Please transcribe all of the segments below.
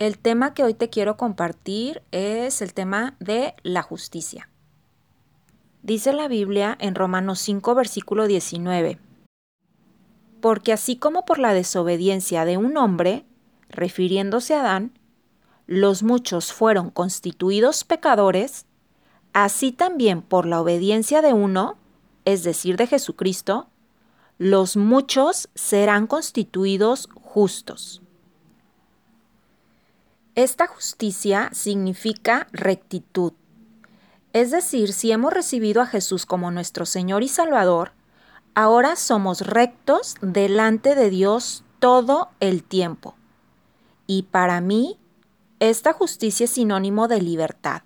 El tema que hoy te quiero compartir es el tema de la justicia. Dice la Biblia en Romanos 5, versículo 19. Porque así como por la desobediencia de un hombre, refiriéndose a Adán, los muchos fueron constituidos pecadores, así también por la obediencia de uno, es decir, de Jesucristo, los muchos serán constituidos justos. Esta justicia significa rectitud. Es decir, si hemos recibido a Jesús como nuestro Señor y Salvador, ahora somos rectos delante de Dios todo el tiempo. Y para mí, esta justicia es sinónimo de libertad.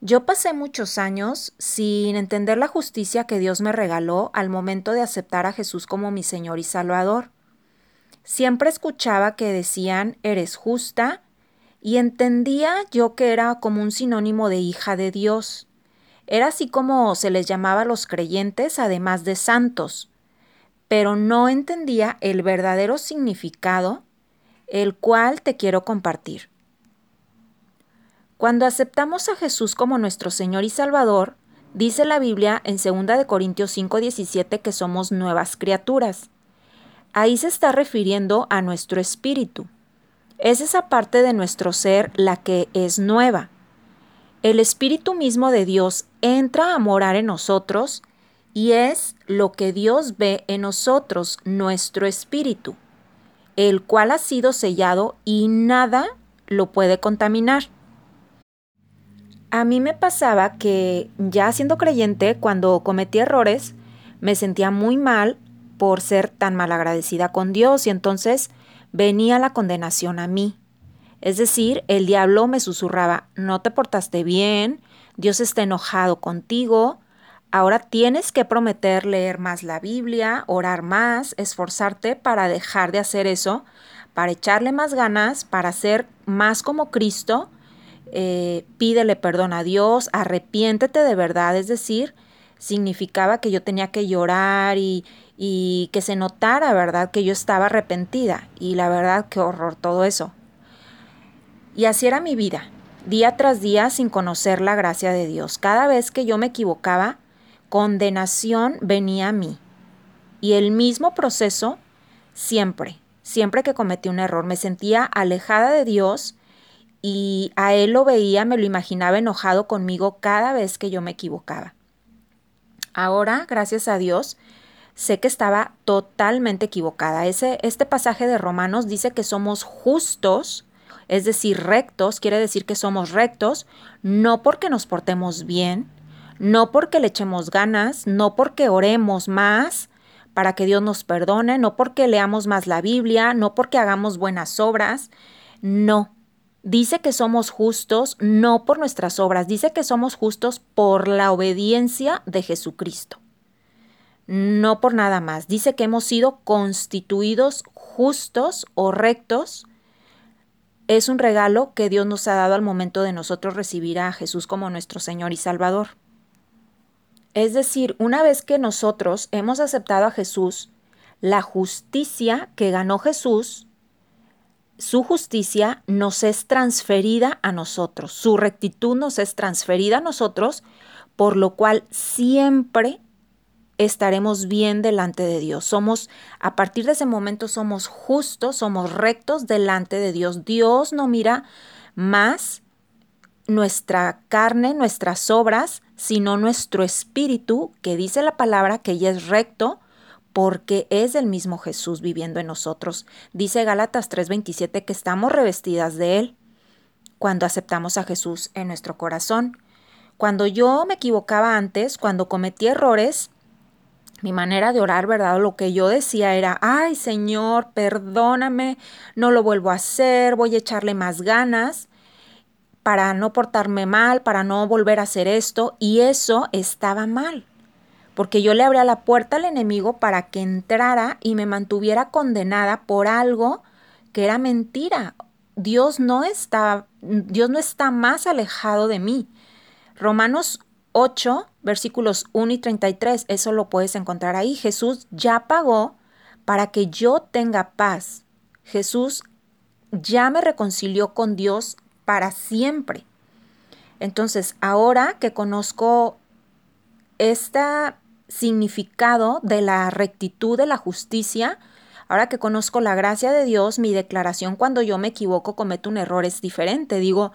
Yo pasé muchos años sin entender la justicia que Dios me regaló al momento de aceptar a Jesús como mi Señor y Salvador. Siempre escuchaba que decían, eres justa, y entendía yo que era como un sinónimo de hija de Dios. Era así como se les llamaba a los creyentes, además de santos, pero no entendía el verdadero significado, el cual te quiero compartir. Cuando aceptamos a Jesús como nuestro Señor y Salvador, dice la Biblia en 2 Corintios 5:17 que somos nuevas criaturas. Ahí se está refiriendo a nuestro espíritu. Es esa parte de nuestro ser la que es nueva. El espíritu mismo de Dios entra a morar en nosotros y es lo que Dios ve en nosotros, nuestro espíritu, el cual ha sido sellado y nada lo puede contaminar. A mí me pasaba que ya siendo creyente, cuando cometí errores, me sentía muy mal por ser tan malagradecida con Dios y entonces venía la condenación a mí. Es decir, el diablo me susurraba, no te portaste bien, Dios está enojado contigo, ahora tienes que prometer leer más la Biblia, orar más, esforzarte para dejar de hacer eso, para echarle más ganas, para ser más como Cristo, eh, pídele perdón a Dios, arrepiéntete de verdad, es decir, significaba que yo tenía que llorar y, y que se notara, ¿verdad?, que yo estaba arrepentida. Y la verdad, qué horror todo eso. Y así era mi vida, día tras día sin conocer la gracia de Dios. Cada vez que yo me equivocaba, condenación venía a mí. Y el mismo proceso siempre, siempre que cometí un error, me sentía alejada de Dios y a Él lo veía, me lo imaginaba enojado conmigo cada vez que yo me equivocaba. Ahora, gracias a Dios, sé que estaba totalmente equivocada. Ese, este pasaje de Romanos dice que somos justos, es decir, rectos, quiere decir que somos rectos, no porque nos portemos bien, no porque le echemos ganas, no porque oremos más para que Dios nos perdone, no porque leamos más la Biblia, no porque hagamos buenas obras, no. Dice que somos justos no por nuestras obras, dice que somos justos por la obediencia de Jesucristo no por nada más. Dice que hemos sido constituidos justos o rectos. Es un regalo que Dios nos ha dado al momento de nosotros recibir a Jesús como nuestro Señor y Salvador. Es decir, una vez que nosotros hemos aceptado a Jesús, la justicia que ganó Jesús, su justicia nos es transferida a nosotros, su rectitud nos es transferida a nosotros, por lo cual siempre estaremos bien delante de Dios. Somos, a partir de ese momento, somos justos, somos rectos delante de Dios. Dios no mira más nuestra carne, nuestras obras, sino nuestro espíritu, que dice la palabra que ya es recto, porque es el mismo Jesús viviendo en nosotros. Dice Gálatas 3:27 que estamos revestidas de Él cuando aceptamos a Jesús en nuestro corazón. Cuando yo me equivocaba antes, cuando cometí errores, mi manera de orar, ¿verdad? Lo que yo decía era, ay Señor, perdóname, no lo vuelvo a hacer, voy a echarle más ganas para no portarme mal, para no volver a hacer esto. Y eso estaba mal, porque yo le abría la puerta al enemigo para que entrara y me mantuviera condenada por algo que era mentira. Dios no está, Dios no está más alejado de mí. Romanos 8, versículos 1 y 33, eso lo puedes encontrar ahí. Jesús ya pagó para que yo tenga paz. Jesús ya me reconcilió con Dios para siempre. Entonces, ahora que conozco este significado de la rectitud, de la justicia, ahora que conozco la gracia de Dios, mi declaración cuando yo me equivoco, cometo un error es diferente. Digo,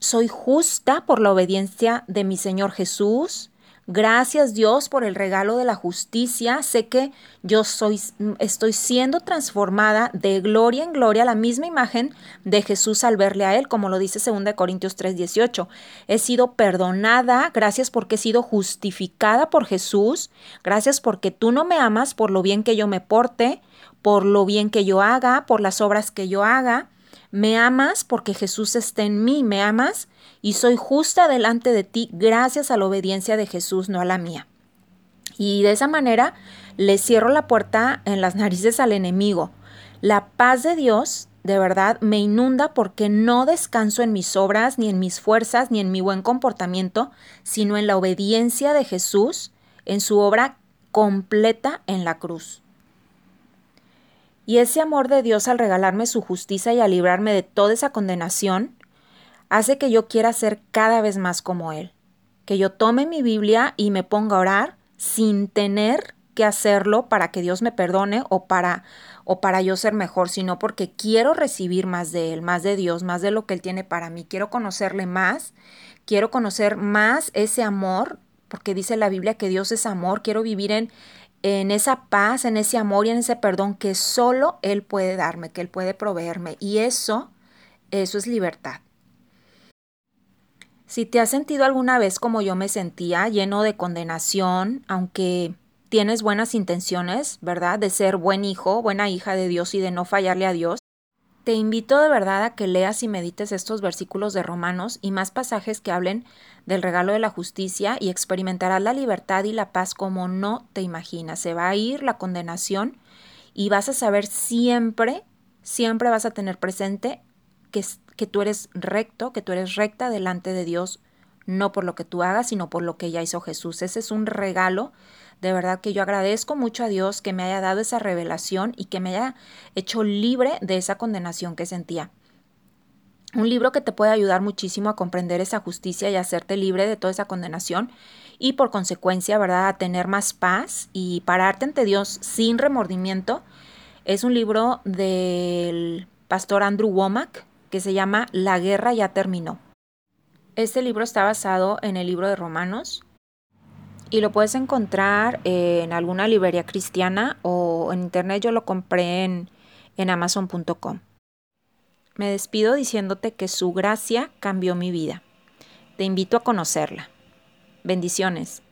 soy justa por la obediencia de mi Señor Jesús, Gracias Dios por el regalo de la justicia. Sé que yo soy, estoy siendo transformada de gloria en gloria a la misma imagen de Jesús al verle a Él, como lo dice 2 Corintios 3:18. He sido perdonada, gracias porque he sido justificada por Jesús. Gracias porque tú no me amas por lo bien que yo me porte, por lo bien que yo haga, por las obras que yo haga. Me amas porque Jesús está en mí, me amas y soy justa delante de ti gracias a la obediencia de Jesús, no a la mía. Y de esa manera le cierro la puerta en las narices al enemigo. La paz de Dios de verdad me inunda porque no descanso en mis obras, ni en mis fuerzas, ni en mi buen comportamiento, sino en la obediencia de Jesús, en su obra completa en la cruz. Y ese amor de Dios al regalarme su justicia y a librarme de toda esa condenación, hace que yo quiera ser cada vez más como Él. Que yo tome mi Biblia y me ponga a orar sin tener que hacerlo para que Dios me perdone o para o para yo ser mejor, sino porque quiero recibir más de Él, más de Dios, más de lo que Él tiene para mí. Quiero conocerle más, quiero conocer más ese amor, porque dice la Biblia que Dios es amor. Quiero vivir en, en esa paz, en ese amor y en ese perdón que solo Él puede darme, que Él puede proveerme. Y eso, eso es libertad. Si te has sentido alguna vez como yo me sentía, lleno de condenación, aunque tienes buenas intenciones, ¿verdad? De ser buen hijo, buena hija de Dios y de no fallarle a Dios, te invito de verdad a que leas y medites estos versículos de Romanos y más pasajes que hablen del regalo de la justicia y experimentarás la libertad y la paz como no te imaginas. Se va a ir la condenación y vas a saber siempre, siempre vas a tener presente que, que tú eres recto, que tú eres recta delante de Dios, no por lo que tú hagas, sino por lo que ya hizo Jesús. Ese es un regalo, de verdad que yo agradezco mucho a Dios que me haya dado esa revelación y que me haya hecho libre de esa condenación que sentía. Un libro que te puede ayudar muchísimo a comprender esa justicia y hacerte libre de toda esa condenación y por consecuencia, ¿verdad?, a tener más paz y pararte ante Dios sin remordimiento. Es un libro del pastor Andrew Womack, que se llama La guerra ya terminó. Este libro está basado en el libro de Romanos y lo puedes encontrar en alguna librería cristiana o en internet yo lo compré en, en amazon.com. Me despido diciéndote que su gracia cambió mi vida. Te invito a conocerla. Bendiciones.